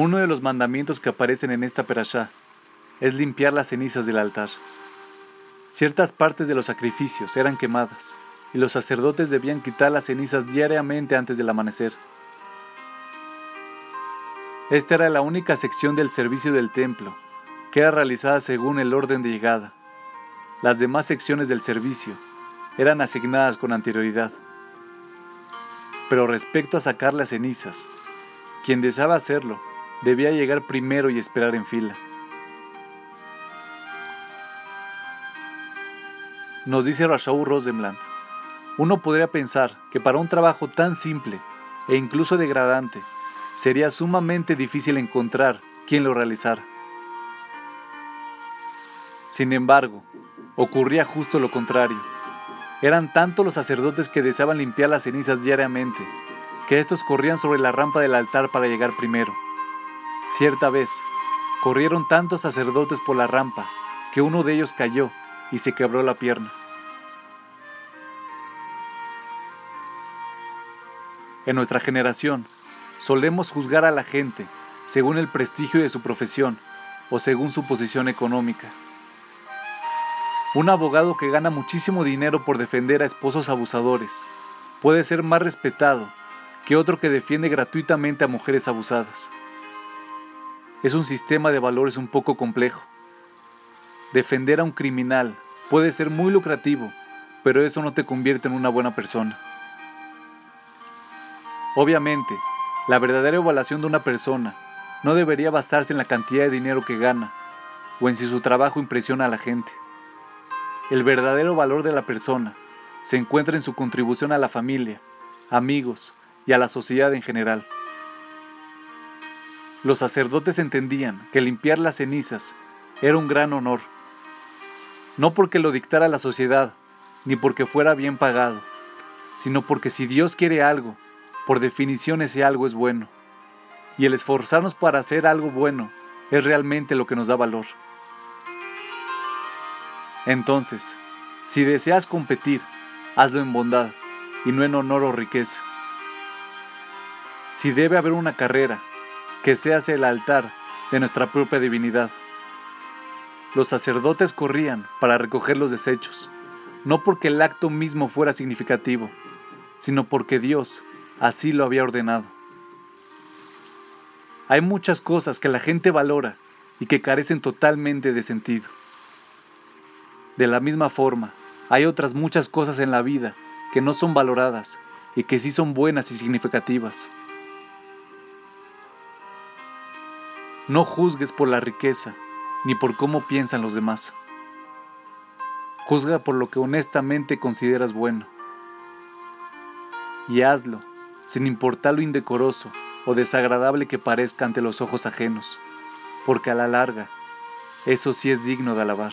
Uno de los mandamientos que aparecen en esta perashá es limpiar las cenizas del altar. Ciertas partes de los sacrificios eran quemadas y los sacerdotes debían quitar las cenizas diariamente antes del amanecer. Esta era la única sección del servicio del templo que era realizada según el orden de llegada. Las demás secciones del servicio eran asignadas con anterioridad. Pero respecto a sacar las cenizas, quien deseaba hacerlo debía llegar primero y esperar en fila. Nos dice Rashaú Rosenblatt, uno podría pensar que para un trabajo tan simple e incluso degradante, sería sumamente difícil encontrar quien lo realizara. Sin embargo, ocurría justo lo contrario. Eran tantos los sacerdotes que deseaban limpiar las cenizas diariamente, que estos corrían sobre la rampa del altar para llegar primero. Cierta vez, corrieron tantos sacerdotes por la rampa, que uno de ellos cayó y se quebró la pierna. En nuestra generación, solemos juzgar a la gente según el prestigio de su profesión o según su posición económica. Un abogado que gana muchísimo dinero por defender a esposos abusadores puede ser más respetado que otro que defiende gratuitamente a mujeres abusadas. Es un sistema de valores un poco complejo. Defender a un criminal puede ser muy lucrativo, pero eso no te convierte en una buena persona. Obviamente, la verdadera evaluación de una persona no debería basarse en la cantidad de dinero que gana o en si su trabajo impresiona a la gente. El verdadero valor de la persona se encuentra en su contribución a la familia, amigos y a la sociedad en general. Los sacerdotes entendían que limpiar las cenizas era un gran honor, no porque lo dictara la sociedad, ni porque fuera bien pagado, sino porque si Dios quiere algo, por definición ese algo es bueno. Y el esforzarnos para hacer algo bueno es realmente lo que nos da valor. Entonces, si deseas competir, hazlo en bondad y no en honor o riqueza. Si debe haber una carrera, que sea el altar de nuestra propia divinidad. Los sacerdotes corrían para recoger los desechos, no porque el acto mismo fuera significativo, sino porque Dios Así lo había ordenado. Hay muchas cosas que la gente valora y que carecen totalmente de sentido. De la misma forma, hay otras muchas cosas en la vida que no son valoradas y que sí son buenas y significativas. No juzgues por la riqueza ni por cómo piensan los demás. Juzga por lo que honestamente consideras bueno. Y hazlo sin importar lo indecoroso o desagradable que parezca ante los ojos ajenos, porque a la larga, eso sí es digno de alabar.